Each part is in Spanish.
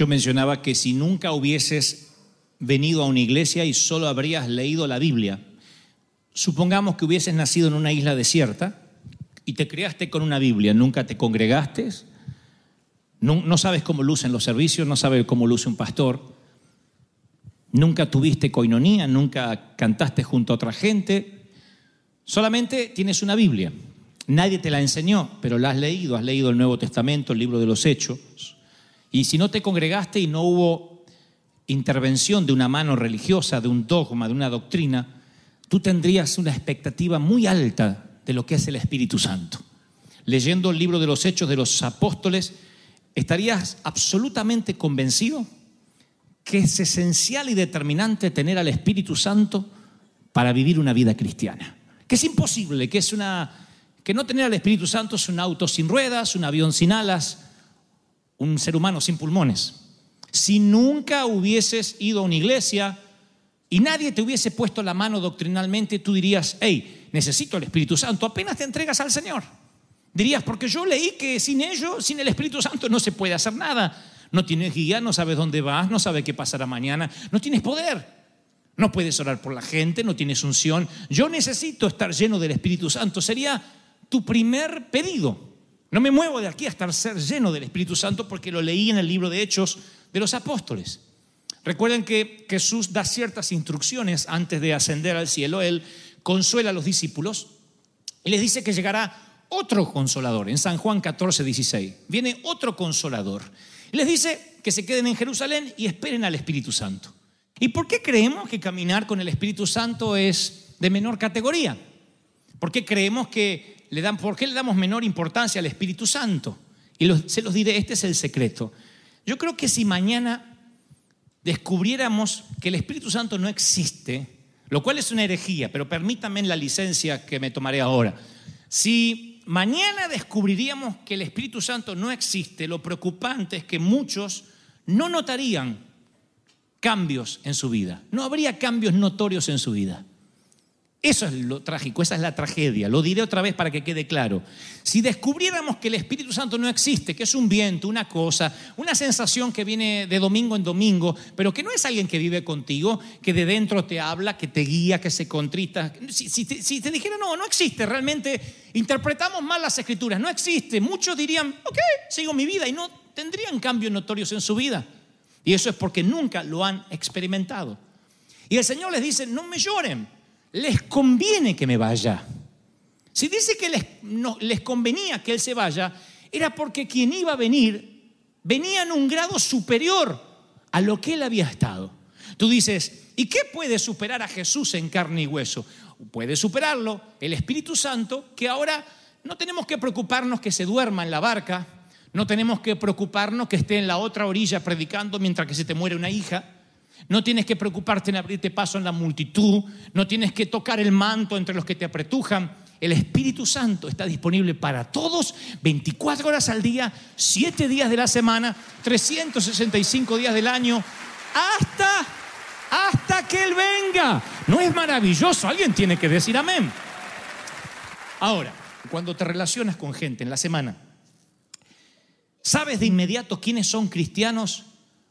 yo mencionaba que si nunca hubieses venido a una iglesia y solo habrías leído la Biblia, supongamos que hubieses nacido en una isla desierta y te criaste con una Biblia, nunca te congregaste, no, no sabes cómo lucen los servicios, no sabes cómo luce un pastor, nunca tuviste coinonía, nunca cantaste junto a otra gente, solamente tienes una Biblia. Nadie te la enseñó, pero la has leído, has leído el Nuevo Testamento, el libro de los Hechos. Y si no te congregaste y no hubo intervención de una mano religiosa, de un dogma, de una doctrina, tú tendrías una expectativa muy alta de lo que es el Espíritu Santo. Leyendo el libro de los Hechos de los Apóstoles, estarías absolutamente convencido que es esencial y determinante tener al Espíritu Santo para vivir una vida cristiana. Que es imposible, que es una que no tener al Espíritu Santo es un auto sin ruedas, un avión sin alas, un ser humano sin pulmones. Si nunca hubieses ido a una iglesia y nadie te hubiese puesto la mano doctrinalmente, tú dirías, hey, necesito el Espíritu Santo, apenas te entregas al Señor. Dirías, porque yo leí que sin ello, sin el Espíritu Santo no se puede hacer nada. No tienes guía, no sabes dónde vas, no sabes qué pasará mañana, no tienes poder. No puedes orar por la gente, no tienes unción. Yo necesito estar lleno del Espíritu Santo. Sería tu primer pedido. No me muevo de aquí hasta ser lleno del Espíritu Santo porque lo leí en el libro de Hechos de los Apóstoles. Recuerden que Jesús da ciertas instrucciones antes de ascender al cielo. Él consuela a los discípulos y les dice que llegará otro consolador. En San Juan 14, 16. Viene otro consolador. Y les dice que se queden en Jerusalén y esperen al Espíritu Santo. ¿Y por qué creemos que caminar con el Espíritu Santo es de menor categoría? ¿Por qué creemos que le dan, por qué le damos menor importancia al Espíritu Santo? Y se los diré, este es el secreto. Yo creo que si mañana descubriéramos que el Espíritu Santo no existe, lo cual es una herejía, pero permítanme la licencia que me tomaré ahora. Si mañana descubriríamos que el Espíritu Santo no existe, lo preocupante es que muchos no notarían cambios en su vida. No habría cambios notorios en su vida. Eso es lo trágico, esa es la tragedia. Lo diré otra vez para que quede claro. Si descubriéramos que el Espíritu Santo no existe, que es un viento, una cosa, una sensación que viene de domingo en domingo, pero que no es alguien que vive contigo, que de dentro te habla, que te guía, que se contrita. Si, si te, si te dijera, no, no existe, realmente interpretamos mal las escrituras, no existe, muchos dirían, ok, sigo mi vida y no tendrían cambios notorios en su vida. Y eso es porque nunca lo han experimentado. Y el Señor les dice, no me lloren, les conviene que me vaya. Si dice que les, no, les convenía que Él se vaya, era porque quien iba a venir venía en un grado superior a lo que Él había estado. Tú dices, ¿y qué puede superar a Jesús en carne y hueso? Puede superarlo el Espíritu Santo, que ahora no tenemos que preocuparnos que se duerma en la barca, no tenemos que preocuparnos que esté en la otra orilla predicando mientras que se te muere una hija. No tienes que preocuparte en abrirte paso en la multitud. No tienes que tocar el manto entre los que te apretujan. El Espíritu Santo está disponible para todos 24 horas al día, 7 días de la semana, 365 días del año, hasta, hasta que Él venga. ¿No es maravilloso? Alguien tiene que decir amén. Ahora, cuando te relacionas con gente en la semana, ¿sabes de inmediato quiénes son cristianos?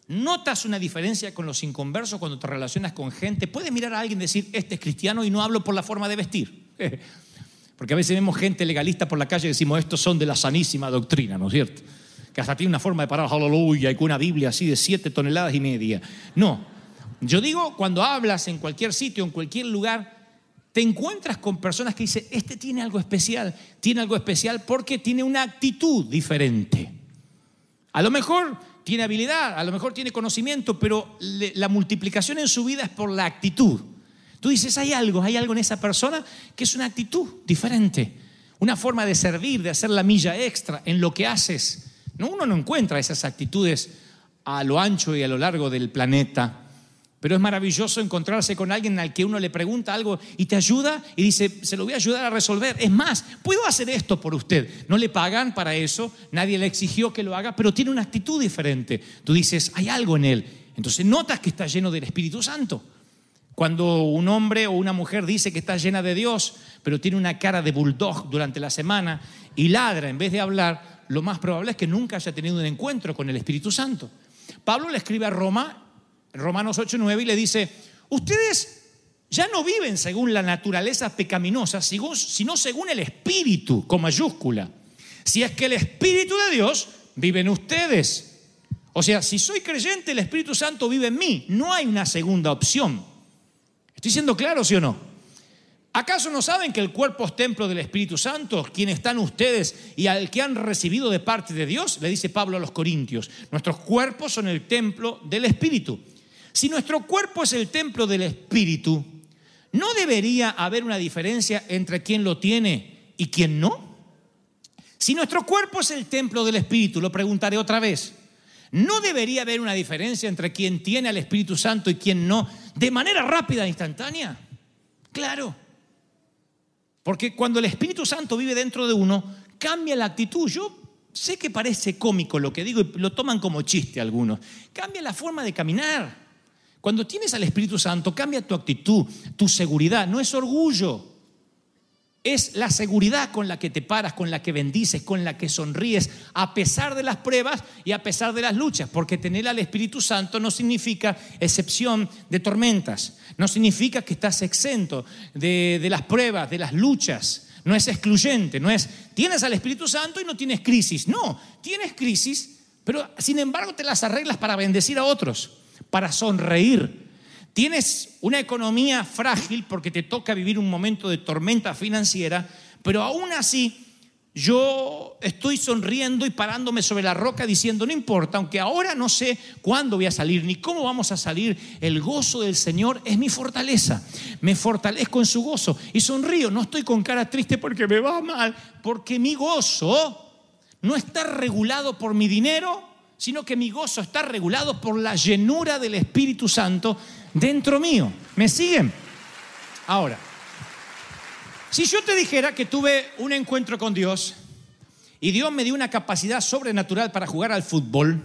¿Notas una diferencia con los inconversos cuando te relacionas con gente? Puedes mirar a alguien y decir, este es cristiano y no hablo por la forma de vestir. Porque a veces vemos gente legalista por la calle y decimos, estos son de la sanísima doctrina, ¿no es cierto? Que hasta tiene una forma de parar, aleluya, y con una Biblia así de siete toneladas y media. No, yo digo, cuando hablas en cualquier sitio, en cualquier lugar, te encuentras con personas que dicen, este tiene algo especial, tiene algo especial porque tiene una actitud diferente. A lo mejor tiene habilidad, a lo mejor tiene conocimiento, pero la multiplicación en su vida es por la actitud. Tú dices, hay algo, hay algo en esa persona que es una actitud diferente, una forma de servir, de hacer la milla extra en lo que haces. No, uno no encuentra esas actitudes a lo ancho y a lo largo del planeta. Pero es maravilloso encontrarse con alguien al que uno le pregunta algo y te ayuda y dice, se lo voy a ayudar a resolver. Es más, puedo hacer esto por usted. No le pagan para eso, nadie le exigió que lo haga, pero tiene una actitud diferente. Tú dices, hay algo en él. Entonces notas que está lleno del Espíritu Santo. Cuando un hombre o una mujer dice que está llena de Dios, pero tiene una cara de bulldog durante la semana y ladra en vez de hablar, lo más probable es que nunca haya tenido un encuentro con el Espíritu Santo. Pablo le escribe a Roma, Romanos 8:9, y le dice, ustedes ya no viven según la naturaleza pecaminosa, sino según el Espíritu, con mayúscula. Si es que el Espíritu de Dios vive en ustedes. O sea, si soy creyente, el Espíritu Santo vive en mí. No hay una segunda opción. ¿Estoy siendo claro, sí o no? ¿Acaso no saben que el cuerpo es templo del Espíritu Santo, quien están ustedes y al que han recibido de parte de Dios? Le dice Pablo a los Corintios. Nuestros cuerpos son el templo del Espíritu. Si nuestro cuerpo es el templo del Espíritu, ¿no debería haber una diferencia entre quien lo tiene y quien no? Si nuestro cuerpo es el templo del Espíritu, lo preguntaré otra vez, ¿no debería haber una diferencia entre quien tiene al Espíritu Santo y quien no, de manera rápida e instantánea? Claro. Porque cuando el Espíritu Santo vive dentro de uno, cambia la actitud. Yo sé que parece cómico lo que digo y lo toman como chiste algunos. Cambia la forma de caminar. Cuando tienes al Espíritu Santo, cambia tu actitud, tu seguridad. No es orgullo. Es la seguridad con la que te paras, con la que bendices, con la que sonríes, a pesar de las pruebas y a pesar de las luchas, porque tener al Espíritu Santo no significa excepción de tormentas, no significa que estás exento de, de las pruebas, de las luchas, no es excluyente, no es tienes al Espíritu Santo y no tienes crisis, no, tienes crisis, pero sin embargo te las arreglas para bendecir a otros, para sonreír, Tienes una economía frágil porque te toca vivir un momento de tormenta financiera, pero aún así yo estoy sonriendo y parándome sobre la roca diciendo, no importa, aunque ahora no sé cuándo voy a salir ni cómo vamos a salir, el gozo del Señor es mi fortaleza. Me fortalezco en su gozo y sonrío, no estoy con cara triste porque me va mal, porque mi gozo no está regulado por mi dinero, sino que mi gozo está regulado por la llenura del Espíritu Santo dentro mío. ¿Me siguen? Ahora, si yo te dijera que tuve un encuentro con Dios y Dios me dio una capacidad sobrenatural para jugar al fútbol,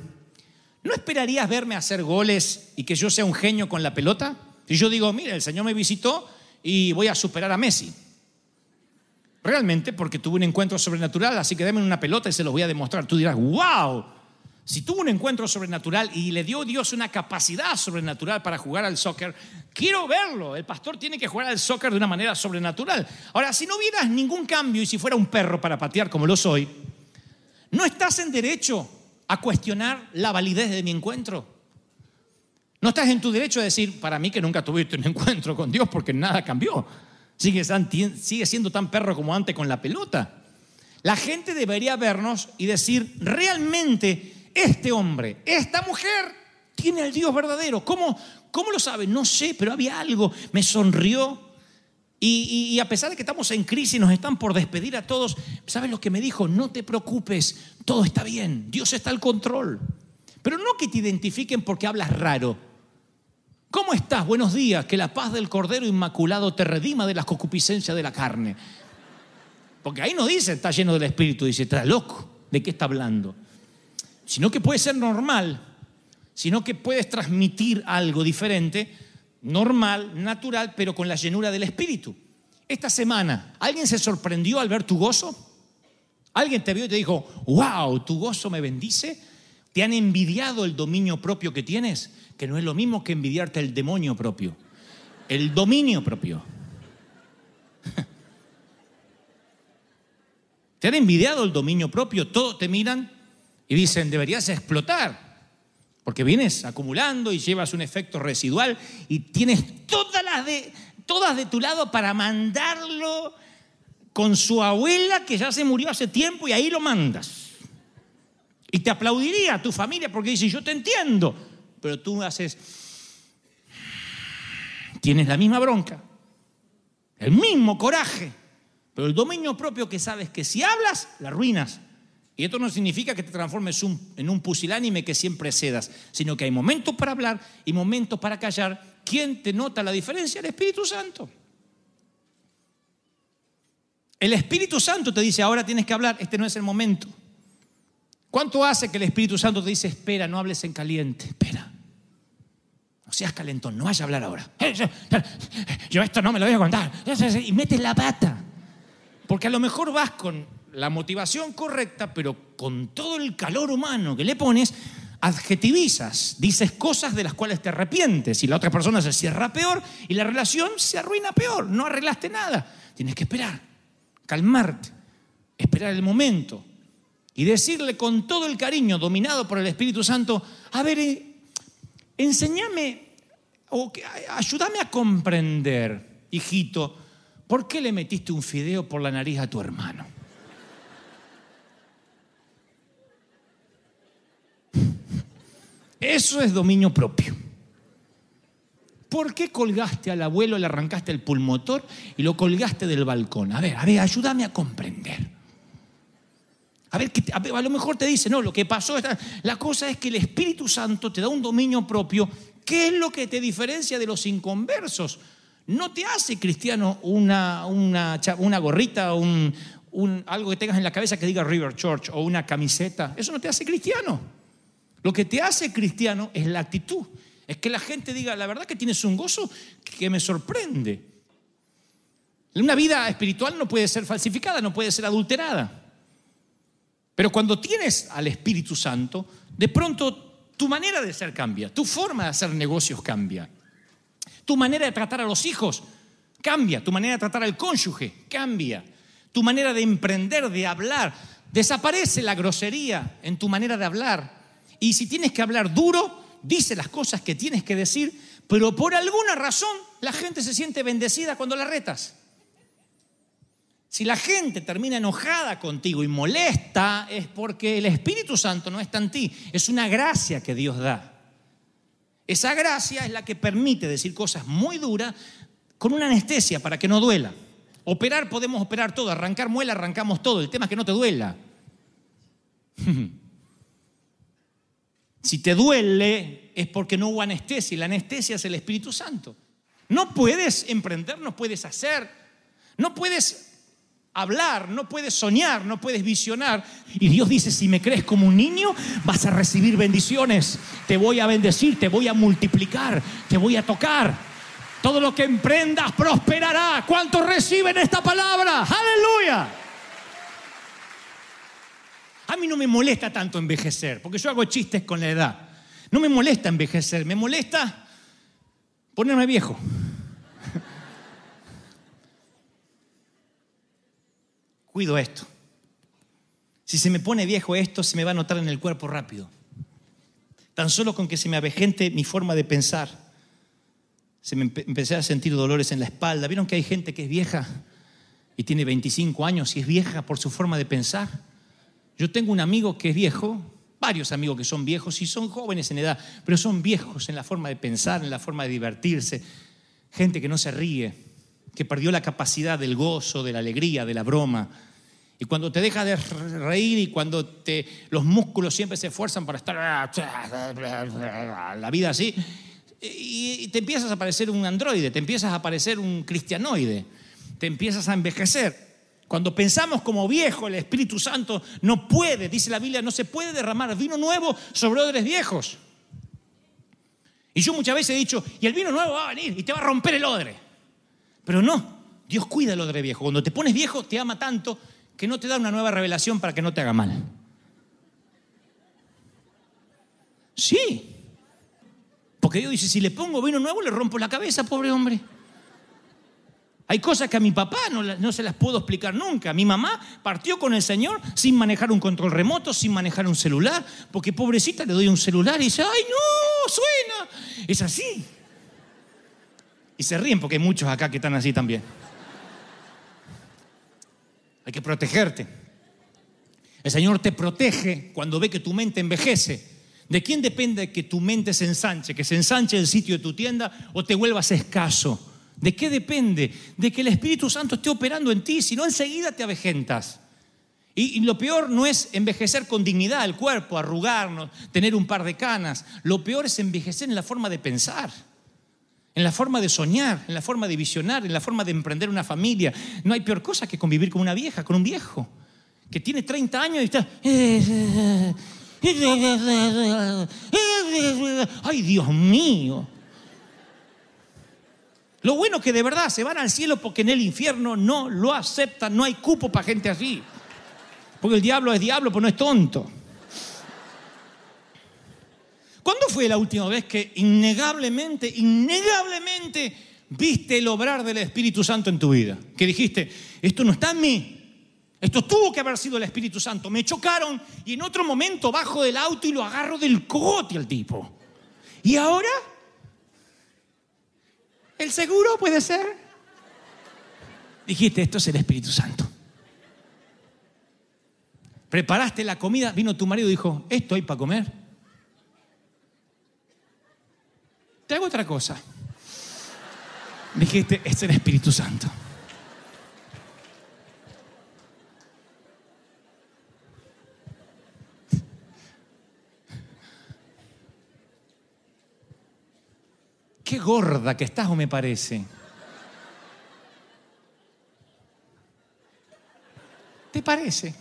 ¿no esperarías verme hacer goles y que yo sea un genio con la pelota? Si yo digo, mira, el Señor me visitó y voy a superar a Messi. Realmente, porque tuve un encuentro sobrenatural, así que denme una pelota y se los voy a demostrar. Tú dirás, wow, si tuvo un encuentro sobrenatural y le dio Dios una capacidad sobrenatural para jugar al soccer, quiero verlo. El pastor tiene que jugar al soccer de una manera sobrenatural. Ahora, si no vieras ningún cambio y si fuera un perro para patear como lo soy, no estás en derecho a cuestionar la validez de mi encuentro. No estás en tu derecho a decir, para mí que nunca tuviste un encuentro con Dios porque nada cambió. Sigue, sigue siendo tan perro como antes con la pelota. La gente debería vernos y decir, realmente este hombre, esta mujer, tiene al Dios verdadero. ¿Cómo, cómo lo sabe? No sé, pero había algo. Me sonrió. Y, y, a pesar de que estamos en crisis, nos están por despedir a todos, ¿sabes lo que me dijo? No te preocupes, todo está bien, Dios está al control. Pero no que te identifiquen porque hablas raro. ¿Cómo estás? Buenos días, que la paz del Cordero Inmaculado te redima de las concupiscencias de la carne. Porque ahí no dice, está lleno del Espíritu, dice, está loco, ¿de qué está hablando? Sino que puede ser normal, sino que puedes transmitir algo diferente, normal, natural, pero con la llenura del Espíritu. Esta semana, ¿alguien se sorprendió al ver tu gozo? ¿Alguien te vio y te dijo, wow, tu gozo me bendice? ¿Te han envidiado el dominio propio que tienes? Que no es lo mismo que envidiarte el demonio propio. El dominio propio. ¿Te han envidiado el dominio propio? Todos te miran dicen, deberías explotar. Porque vienes acumulando y llevas un efecto residual y tienes todas las de, todas de tu lado para mandarlo con su abuela que ya se murió hace tiempo y ahí lo mandas. Y te aplaudiría tu familia porque dice, yo te entiendo, pero tú haces, tienes la misma bronca, el mismo coraje, pero el dominio propio que sabes que si hablas, la arruinas. Y esto no significa que te transformes en un pusilánime que siempre cedas, sino que hay momentos para hablar y momentos para callar. ¿Quién te nota la diferencia? El Espíritu Santo. El Espíritu Santo te dice, ahora tienes que hablar, este no es el momento. ¿Cuánto hace que el Espíritu Santo te dice, espera, no hables en caliente, espera? No seas calentón, no vayas a hablar ahora. Eh, Yo esto no me lo voy a contar. Y metes la pata. Porque a lo mejor vas con la motivación correcta, pero con todo el calor humano que le pones, adjetivizas, dices cosas de las cuales te arrepientes y la otra persona se cierra peor y la relación se arruina peor. No arreglaste nada. Tienes que esperar, calmarte, esperar el momento y decirle con todo el cariño, dominado por el Espíritu Santo, a ver, eh, enséñame o ayúdame a comprender, hijito, ¿por qué le metiste un fideo por la nariz a tu hermano? Eso es dominio propio. ¿Por qué colgaste al abuelo, le arrancaste el pulmotor y lo colgaste del balcón? A ver, a ver, ayúdame a comprender. A ver, a, lo mejor te dice, no, lo que pasó, la cosa es que el Espíritu Santo te da un dominio propio. ¿Qué es lo que te diferencia de los inconversos? No te hace cristiano una, una, gorrita, un- algo que tengas en la cabeza que diga River Church o una camiseta. Eso no te hace cristiano. Lo que te hace cristiano es la actitud. Es que la gente diga, la verdad que tienes un gozo que me sorprende. Una vida espiritual no puede ser falsificada, no puede ser adulterada. Pero cuando tienes al Espíritu Santo, de pronto tu manera de ser cambia, tu forma de hacer negocios cambia, tu manera de tratar a los hijos cambia, tu manera de tratar al cónyuge cambia, tu manera de emprender, de hablar, desaparece la grosería en tu manera de hablar. Y si tienes que hablar duro, dice las cosas que tienes que decir, pero por alguna razón la gente se siente bendecida cuando la retas. Si la gente termina enojada contigo y molesta, es porque el Espíritu Santo no está en ti. Es una gracia que Dios da. Esa gracia es la que permite decir cosas muy duras con una anestesia para que no duela. Operar podemos operar todo, arrancar muela, arrancamos todo. El tema es que no te duela. Si te duele es porque no hubo anestesia la anestesia es el Espíritu Santo. No puedes emprender, no puedes hacer, no puedes hablar, no puedes soñar, no puedes visionar. Y Dios dice, si me crees como un niño, vas a recibir bendiciones. Te voy a bendecir, te voy a multiplicar, te voy a tocar. Todo lo que emprendas prosperará. ¿Cuántos reciben esta palabra? Aleluya. A mí no me molesta tanto envejecer, porque yo hago chistes con la edad. No me molesta envejecer, me molesta ponerme viejo. Cuido esto. Si se me pone viejo esto, se me va a notar en el cuerpo rápido. Tan solo con que se me avejente mi forma de pensar, se me empe- empecé a sentir dolores en la espalda. ¿Vieron que hay gente que es vieja y tiene 25 años y es vieja por su forma de pensar? Yo tengo un amigo que es viejo, varios amigos que son viejos y son jóvenes en edad, pero son viejos en la forma de pensar, en la forma de divertirse. Gente que no se ríe, que perdió la capacidad del gozo, de la alegría, de la broma. Y cuando te deja de reír y cuando te, los músculos siempre se esfuerzan para estar la vida así, y te empiezas a parecer un androide, te empiezas a parecer un cristianoide, te empiezas a envejecer. Cuando pensamos como viejo, el Espíritu Santo no puede, dice la Biblia, no se puede derramar vino nuevo sobre odres viejos. Y yo muchas veces he dicho, y el vino nuevo va a venir y te va a romper el odre. Pero no, Dios cuida el odre viejo. Cuando te pones viejo, te ama tanto que no te da una nueva revelación para que no te haga mal. Sí. Porque Dios dice, si le pongo vino nuevo, le rompo la cabeza, pobre hombre. Hay cosas que a mi papá no, se las puedo explicar nunca. Mi mamá partió con el Señor sin manejar un control remoto, sin manejar un celular, porque pobrecita le doy un celular y dice, ¡ay no! ¡Suena! Es así. Y se ríen porque hay muchos acá que están así también. Hay que protegerte. El Señor te protege cuando ve que tu mente envejece. ¿De quién depende que tu mente se ensanche? ¿Que se ensanche el sitio de tu tienda o te vuelvas escaso? ¿De qué depende? De que el Espíritu Santo esté operando en ti, si no enseguida te avejentas. Y, y lo peor no es envejecer con dignidad el cuerpo, arrugarnos, tener un par de canas. Lo peor es envejecer en la forma de pensar, en la forma de soñar, en la forma de visionar, en la forma de emprender una familia. No hay peor cosa que convivir con una vieja, con un viejo, que tiene 30 años y está... Ay, Dios mío. Lo bueno que de verdad se van al cielo porque en el infierno no lo aceptan, no hay cupo para gente así. Porque el diablo es diablo, pero no es tonto. ¿Cuándo fue la última vez que innegablemente, innegablemente viste el obrar del Espíritu Santo en tu vida? Que dijiste, esto no está en mí. Esto tuvo que haber sido el Espíritu Santo. Me chocaron y en otro momento bajo del auto y lo agarro del cogote al tipo. ¿Y ahora? ¿El seguro puede ser? Dijiste, esto es el Espíritu Santo. Preparaste la comida, vino tu marido y dijo, esto hay para comer. Te hago otra cosa. Dijiste, es el Espíritu Santo. Qué gorda que estás o me parece. ¿Te parece?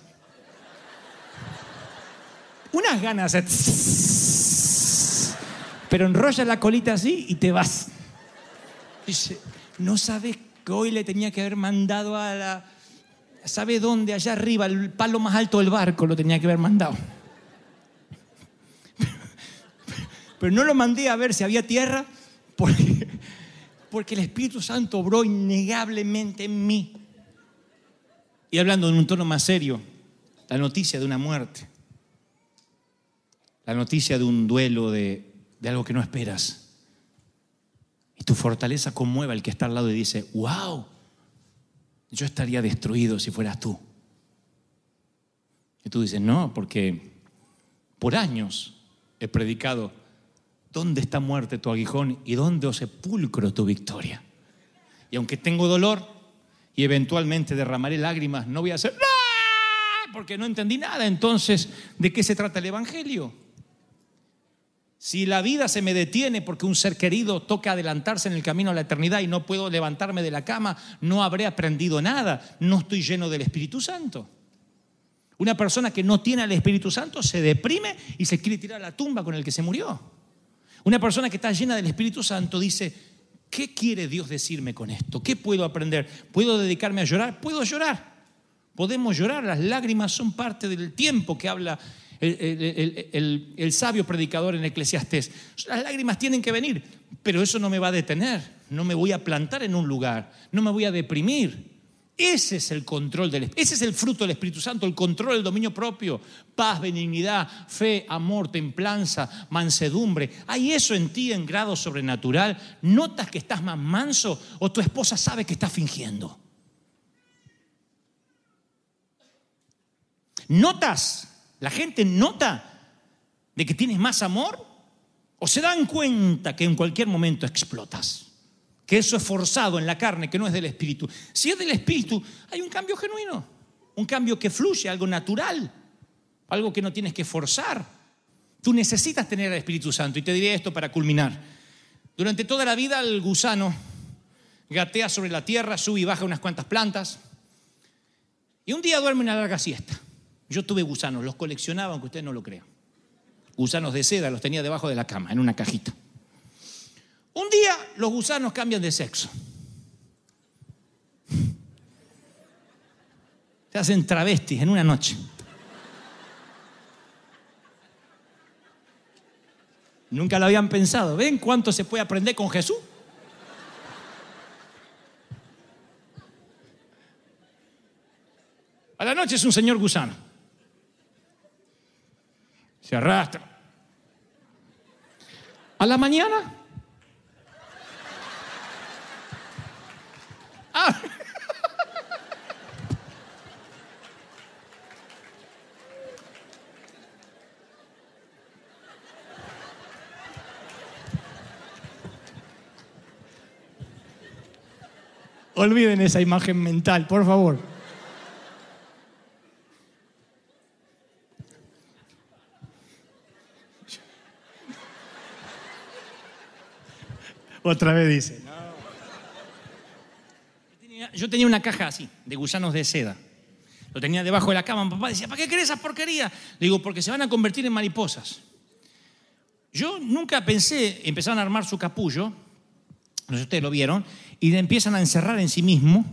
Unas ganas. Pero enrolla la colita así y te vas. Dice, no sabes que hoy le tenía que haber mandado a la. ¿Sabe dónde? Allá arriba, el palo más alto del barco lo tenía que haber mandado. Pero no lo mandé a ver si había tierra porque, el Espíritu Santo obró innegablemente en mí. Y hablando en un tono más serio, la noticia de una muerte, la noticia de un duelo, de, de algo que no esperas. Y tu fortaleza conmueve al que está al lado y dice, wow, yo estaría destruido si fueras tú. Y tú dices, no, porque por años he predicado, ¿dónde está muerte tu aguijón y dónde o sepulcro tu victoria? Y aunque tengo dolor y eventualmente derramaré lágrimas, no voy a hacer ¡Ah! porque no entendí nada. Entonces, ¿de qué se trata el Evangelio? Si la vida se me detiene porque un ser querido toca adelantarse en el camino a la eternidad y no puedo levantarme de la cama, no habré aprendido nada, no estoy lleno del Espíritu Santo. Una persona que no tiene al Espíritu Santo se deprime y se quiere tirar a la tumba con el que se murió. Una persona que está llena del Espíritu Santo dice, ¿qué quiere Dios decirme con esto? ¿Qué puedo aprender? ¿Puedo dedicarme a llorar? Puedo llorar. Podemos llorar, las lágrimas son parte del tiempo que habla el, sabio predicador en Eclesiastés. Las lágrimas tienen que venir, pero eso no me va a detener, no me voy a plantar en un lugar, no me voy a deprimir. Ese es el control del ese es el fruto del Espíritu Santo, el control del dominio propio, paz, benignidad, fe, amor, templanza, mansedumbre. ¿Hay eso en ti en grado sobrenatural? ¿Notas que estás más manso o tu esposa sabe que estás fingiendo? ¿Notas? ¿La gente nota de que tienes más amor? ¿O se dan cuenta que en cualquier momento explotas? Que eso es forzado en la carne, que no es del espíritu. Si es del espíritu, hay un cambio genuino, un cambio que fluye, algo natural, algo que no tienes que forzar. Tú necesitas tener al Espíritu Santo. Y te diré esto para culminar. Durante toda la vida el gusano gatea sobre la tierra, sube y baja unas cuantas plantas. Y un día duerme una larga siesta. Yo tuve gusanos, los coleccionaba, aunque usted no lo crea. Gusanos de seda, los tenía debajo de la cama, en una cajita. Un día los gusanos cambian de sexo. Se hacen travestis en una noche. Nunca lo habían pensado. ¿Ven cuánto se puede aprender con Jesús? A la noche es un señor gusano. Se arrastra. A la mañana. Ah. Olviden esa imagen mental, por favor. Otra vez dice. Yo tenía- una caja así, de gusanos de seda. Lo tenía debajo de la cama. Mi papá decía, ¿para qué querés esa porquería? Le digo, porque se van a convertir en mariposas. Yo nunca pensé, empezaron a armar su capullo, no sé si ustedes lo vieron, y le empiezan a encerrar en sí mismo.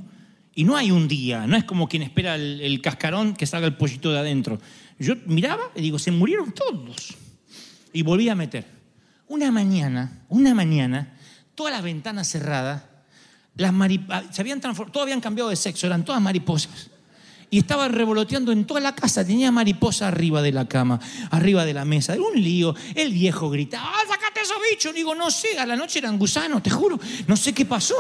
Y no hay un día, no es como quien espera el, el cascarón que salga el pollito de adentro. Yo miraba y digo, se murieron todos. Y volví a meter. Una mañana, una mañana, todas las ventanas cerradas, las mariposas, se habían habían cambiado de sexo, eran todas mariposas. Y estaba revoloteando en toda la casa, tenía mariposa arriba de la cama, arriba de la mesa, era un lío. El viejo gritaba, ¡ah, sacate esos bichos! Digo, no sé, a la noche eran gusanos, te juro, no sé qué pasó.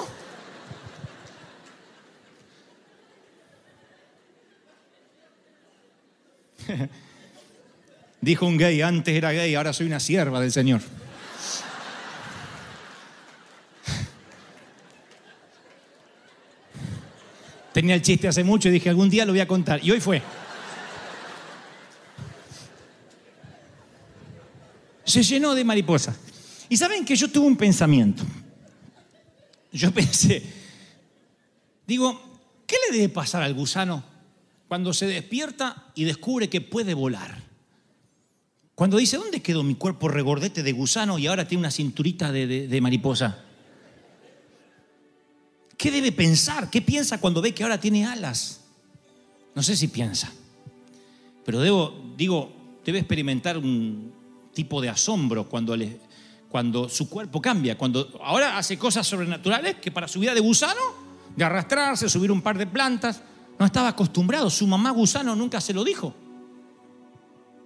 Dijo un gay, antes era gay, ahora soy una sierva del Señor. Tenía el chiste hace mucho y dije, algún día lo voy a contar. Y hoy fue. Se llenó de mariposas. Y saben que yo tuve un pensamiento. Yo pensé, digo, ¿qué le debe pasar al gusano cuando se despierta y descubre que puede volar? Cuando dice, ¿dónde quedó mi cuerpo regordete de gusano y ahora tiene una cinturita de, de- de mariposa? ¿Qué debe pensar? ¿Qué piensa cuando ve que ahora tiene alas? No sé si piensa. Pero debo, digo, debe experimentar un tipo de asombro cuando, cuando su cuerpo cambia. Cuando ahora hace cosas sobrenaturales que para su vida de gusano, de arrastrarse, subir un par de plantas, no estaba acostumbrado. Su mamá gusano nunca se lo dijo.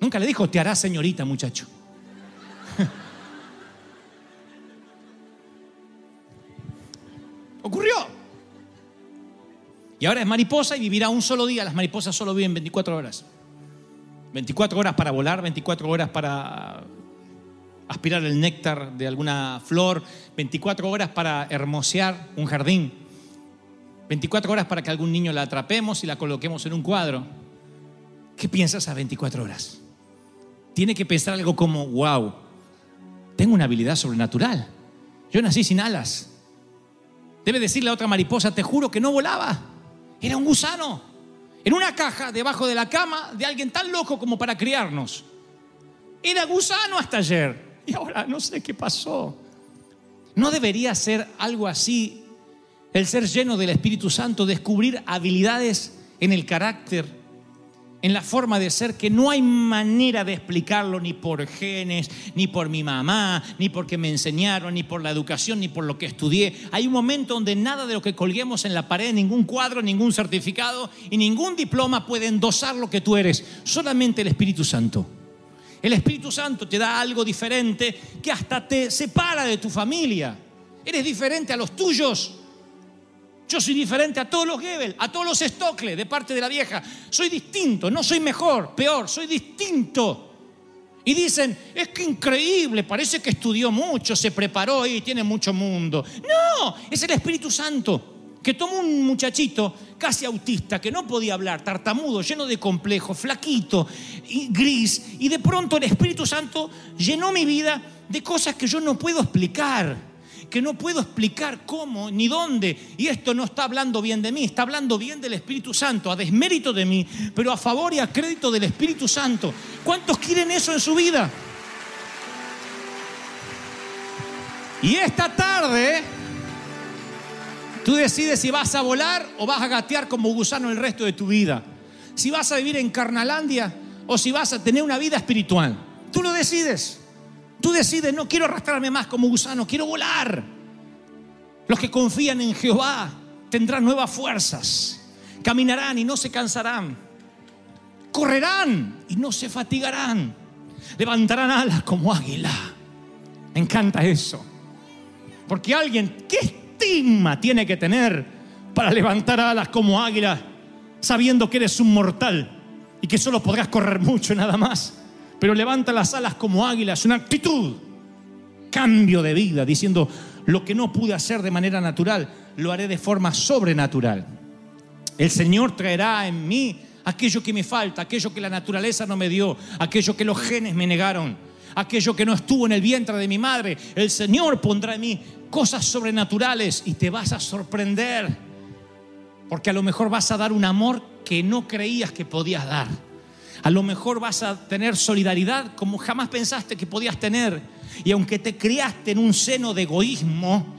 Nunca le dijo, te harás señorita, muchacho. Ocurrió. Y ahora es mariposa y vivirá un solo día. Las mariposas solo viven 24 horas. 24 horas para volar, 24 horas para aspirar el néctar de alguna flor, 24 horas para hermosear un jardín, 24 horas para que algún niño la atrapemos y la coloquemos en un cuadro. ¿Qué piensas esas 24 horas? Tiene que pensar algo como, wow, tengo una habilidad sobrenatural. Yo nací sin alas. Debe decirle a otra mariposa, te juro que no volaba. Era un gusano. En una caja debajo de la cama de alguien tan loco como para criarnos. Era gusano hasta ayer. Y ahora no sé qué pasó. ¿No debería ser algo así el ser lleno del Espíritu Santo, descubrir habilidades en el carácter, en la forma de ser que no hay manera de explicarlo ni por genes, ni por mi mamá, ni porque me enseñaron, ni por la educación, ni por lo que estudié. Hay un momento donde nada de lo que colguemos en la pared, ningún cuadro, ningún certificado y ningún diploma puede endosar lo que tú eres, solamente el Espíritu Santo. El Espíritu Santo te da algo diferente que hasta te separa de tu familia. Eres diferente a los tuyos. Yo soy diferente a todos los Gebel, a todos los Stokle de parte de la vieja. Soy distinto, no soy mejor, peor, soy distinto. Y dicen, es que increíble, parece que estudió mucho, se preparó y tiene mucho mundo. No, es el Espíritu Santo que tomó un muchachito casi autista, que no podía hablar, tartamudo, lleno de complejos, flaquito, y gris, y de pronto el Espíritu Santo llenó mi vida de cosas que yo no puedo explicar que no puedo explicar cómo ni dónde. Y esto no está hablando bien de mí, está hablando bien del Espíritu Santo, a desmérito de mí, pero a favor y a crédito del Espíritu Santo. ¿Cuántos quieren eso en su vida? Y esta tarde tú decides si vas a volar o vas a gatear como gusano el resto de tu vida. Si vas a vivir en Carnalandia o si vas a tener una vida espiritual. Tú lo decides. Tú decides, no quiero arrastrarme más como gusano, quiero volar. Los que confían en Jehová tendrán nuevas fuerzas, caminarán y no se cansarán, correrán y no se fatigarán, levantarán alas como águila. Me encanta eso. Porque alguien, ¿qué estigma tiene que tener para levantar alas como águila sabiendo que eres un mortal y que solo podrás correr mucho nada más? Pero levanta las alas como águila, es una actitud, cambio de vida, diciendo, lo que no pude hacer de manera natural, lo haré de forma sobrenatural. El Señor traerá en mí aquello que me falta, aquello que la naturaleza no me dio, aquello que los genes me negaron, aquello que no estuvo en el vientre de mi madre. El Señor pondrá en mí cosas sobrenaturales y te vas a sorprender. Porque a lo mejor vas a dar un amor que no creías que podías dar. A lo mejor vas a tener solidaridad como jamás pensaste que podías tener. Y aunque te criaste en un seno de egoísmo,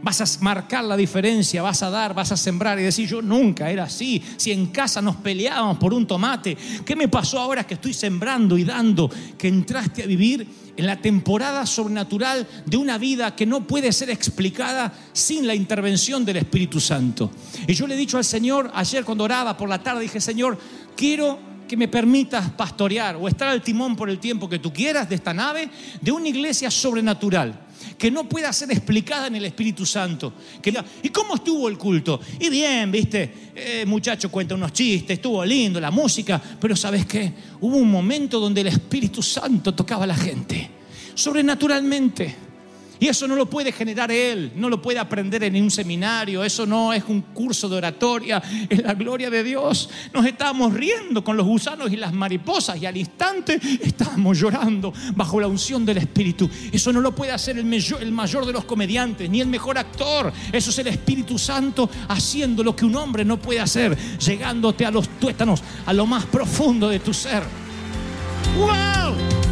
vas a marcar la diferencia, vas a dar, vas a sembrar y decir, yo nunca era así. Si en casa nos peleábamos por un tomate, ¿qué me pasó ahora que estoy sembrando y dando? Que entraste a vivir en la temporada sobrenatural de una vida que no puede ser explicada sin la intervención del Espíritu Santo. Y yo le he dicho al Señor, ayer cuando oraba por la tarde, dije, Señor, quiero que me permitas pastorear o estar al timón por el tiempo que tú quieras de esta nave, de una iglesia sobrenatural, que no pueda ser explicada en el Espíritu Santo. Que, ¿Y cómo estuvo el culto? Y bien, viste, eh, muchacho cuenta unos chistes, estuvo lindo la música, pero ¿sabes qué? Hubo un momento donde el Espíritu Santo tocaba a la gente, sobrenaturalmente. Y eso no lo puede generar él, no lo puede aprender en un seminario, eso no es un curso de oratoria, es la gloria de Dios. Nos estábamos riendo con los gusanos y las mariposas y al instante estábamos llorando bajo la unción del Espíritu. Eso no lo puede hacer el mayor, el mayor de los comediantes, ni el mejor actor. Eso es el Espíritu Santo haciendo lo que un hombre no puede hacer, llegándote a los tuétanos, a lo más profundo de tu ser. ¡Wow!